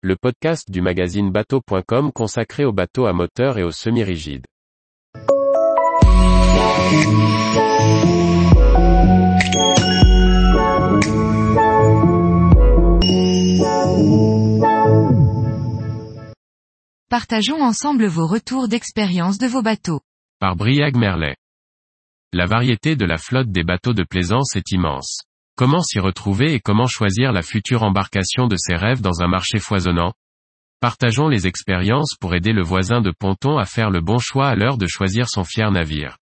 le podcast du magazine bateau.com consacré aux bateaux à moteur et aux semi-rigides. Partageons ensemble vos retours d'expérience de vos bateaux. Par Briag Merlet. La variété de la flotte des bateaux de plaisance est immense. Comment s'y retrouver et comment choisir la future embarcation de ses rêves dans un marché foisonnant? Partageons les expériences pour aider le voisin de ponton à faire le bon choix à l'heure de choisir son fier navire.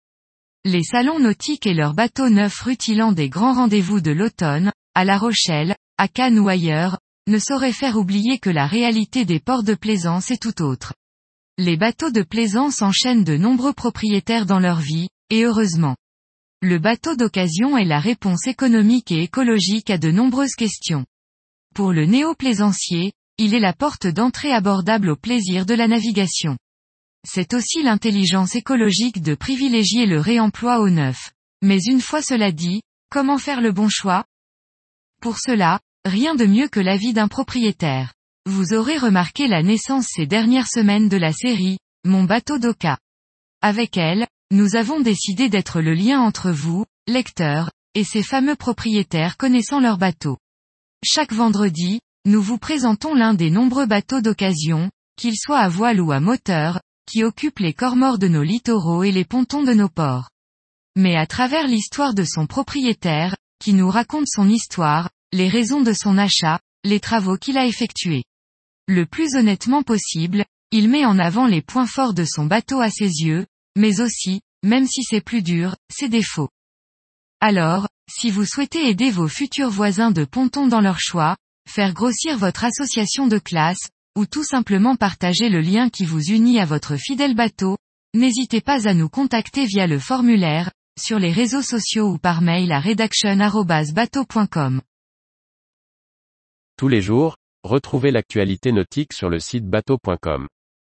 Les salons nautiques et leurs bateaux neufs rutilant des grands rendez-vous de l'automne, à La Rochelle, à Cannes ou ailleurs, ne sauraient faire oublier que la réalité des ports de plaisance est tout autre. Les bateaux de plaisance enchaînent de nombreux propriétaires dans leur vie, et heureusement. Le bateau d'occasion est la réponse économique et écologique à de nombreuses questions. Pour le néo-plaisancier, il est la porte d'entrée abordable au plaisir de la navigation. C'est aussi l'intelligence écologique de privilégier le réemploi au neuf. Mais une fois cela dit, comment faire le bon choix? Pour cela, rien de mieux que l'avis d'un propriétaire. Vous aurez remarqué la naissance ces dernières semaines de la série, Mon bateau d'Oka. Avec elle, nous avons décidé d'être le lien entre vous, lecteurs, et ces fameux propriétaires connaissant leur bateau. Chaque vendredi, nous vous présentons l'un des nombreux bateaux d'occasion, qu'ils soient à voile ou à moteur, qui occupent les corps de nos littoraux et les pontons de nos ports. Mais à travers l'histoire de son propriétaire, qui nous raconte son histoire, les raisons de son achat, les travaux qu'il a effectués. Le plus honnêtement possible, il met en avant les points forts de son bateau à ses yeux, mais aussi, même si c'est plus dur, ses défauts. Alors, si vous souhaitez aider vos futurs voisins de ponton dans leur choix, faire grossir votre association de classe, ou tout simplement partager le lien qui vous unit à votre fidèle bateau, n'hésitez pas à nous contacter via le formulaire, sur les réseaux sociaux ou par mail à redaction@bateau.com. Tous les jours, retrouvez l'actualité nautique sur le site bateau.com.